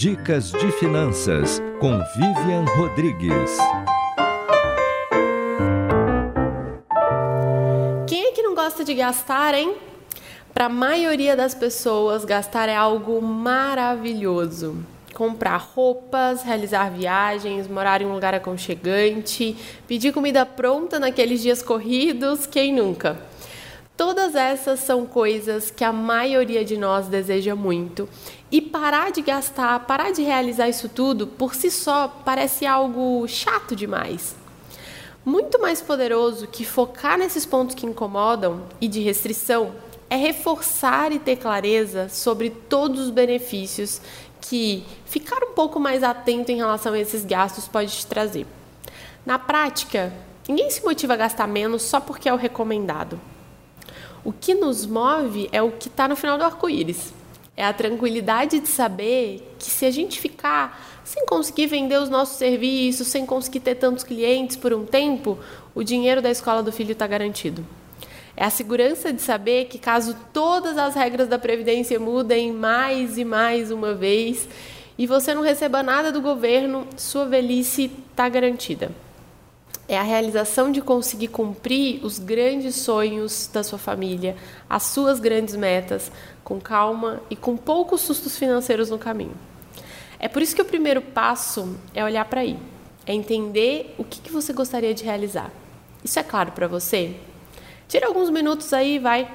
Dicas de Finanças com Vivian Rodrigues. Quem é que não gosta de gastar, hein? Para a maioria das pessoas, gastar é algo maravilhoso. Comprar roupas, realizar viagens, morar em um lugar aconchegante, pedir comida pronta naqueles dias corridos, quem nunca? Todas essas são coisas que a maioria de nós deseja muito. E parar de gastar, parar de realizar isso tudo, por si só, parece algo chato demais. Muito mais poderoso que focar nesses pontos que incomodam e de restrição é reforçar e ter clareza sobre todos os benefícios que ficar um pouco mais atento em relação a esses gastos pode te trazer. Na prática, ninguém se motiva a gastar menos só porque é o recomendado. O que nos move é o que está no final do arco-íris. É a tranquilidade de saber que se a gente ficar sem conseguir vender os nossos serviços, sem conseguir ter tantos clientes por um tempo, o dinheiro da escola do filho está garantido. É a segurança de saber que, caso todas as regras da Previdência mudem mais e mais uma vez e você não receba nada do governo, sua velhice está garantida é a realização de conseguir cumprir os grandes sonhos da sua família, as suas grandes metas, com calma e com poucos sustos financeiros no caminho. É por isso que o primeiro passo é olhar para aí, é entender o que, que você gostaria de realizar. Isso é claro para você? Tira alguns minutos aí, vai,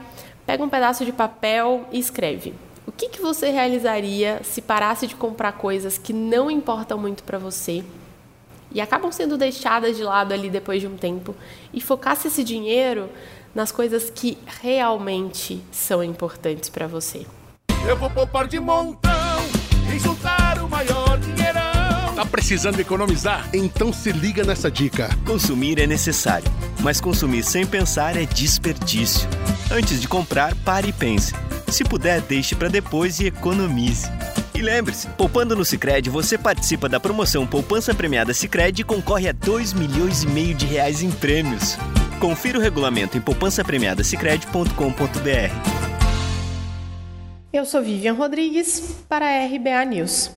pega um pedaço de papel e escreve. O que, que você realizaria se parasse de comprar coisas que não importam muito para você? E acabam sendo deixadas de lado ali depois de um tempo e focasse esse dinheiro nas coisas que realmente são importantes para você. Eu vou poupar de montão e juntar o maior dinheirão. Tá precisando economizar? Então se liga nessa dica. Consumir é necessário, mas consumir sem pensar é desperdício. Antes de comprar, pare e pense. Se puder, deixe para depois e economize. E lembre-se, poupando no Sicredi você participa da promoção Poupança Premiada Sicredi e concorre a 2 milhões e meio de reais em prêmios. Confira o regulamento em poupancapremiadasicredi.com.br. Eu sou Vivian Rodrigues para a RBA News.